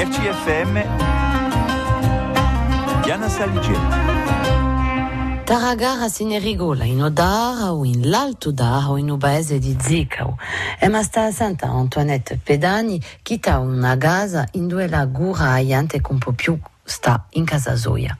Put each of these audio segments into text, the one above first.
RCFM Diana Saligeti. Taragara se ne rigola in Odara o in l'Alto Dara o in Ubaese di Zicao. E ma sta Santa Antoinette Pedani che ha una casa in due lagura aiante con po' più sta in casa Zoya.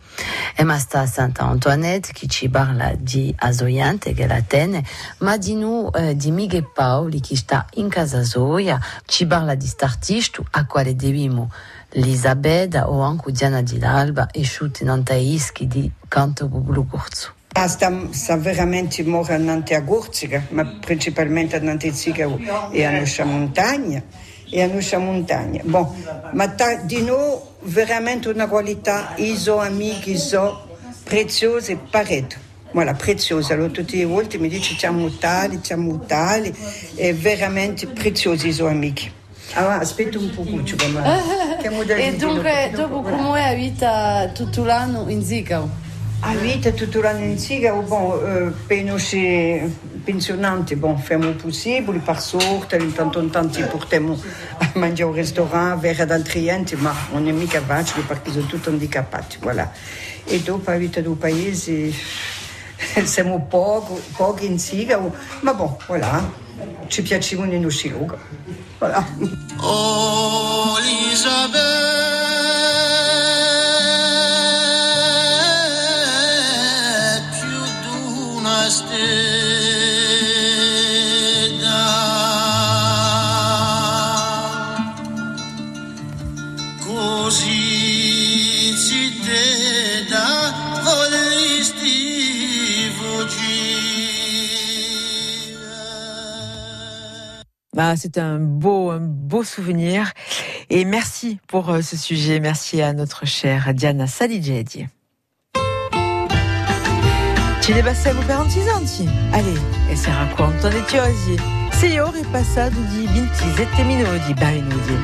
E ma sta Santa Antoinette che ci parla di Azoiante che la tene, ma di noi eh, di Miguel Paoli che sta in casa Zoya, ci parla di st'artisto a quale dobbiamo Elisabetta o anche Diana di l'Alba e sciuti nantaischi di canto blu corso. Ah, sta, sta veramente morendo a Gurziga, ma principalmente annante Ziga e a nostra montagna. E a nostra montagna. Bon, ma ta, di noi veramente una qualità, iso amici, iso preziose, pareto. Voilà, preziosa. Allora tutte le volte mi dice siamo tali, siamo tali, è veramente preziosi i suoi amici. Allora, aspetta un po', E dunque, dopo come è la vita tutto l'anno in Zicao? A vita tutto l'anno in Ziga, bon, eh, i nostri pensionanti, bon, facciamo il possibile, per sorte, intanto in tanti portiamo a mangiare al ristorante, vera ad altri enti, ma non è mica facile perché sono tutti handicappati, voilà. E dopo la vita del paese siamo poco, pochi in Ziga, ma bon, voilà, ci piacevano nei nostri luoghi. Voilà. Oh, Elisabeth, Bah, c'est un beau, un beau souvenir. Et merci pour euh, ce sujet. Merci à notre chère Diana Salidjedi. Tu les passé à vous faire Allez, et c'est à quoi entendez-tu, Asie? C'est Yor et Passad, dit Binti, Zetemino, dit Barinodi.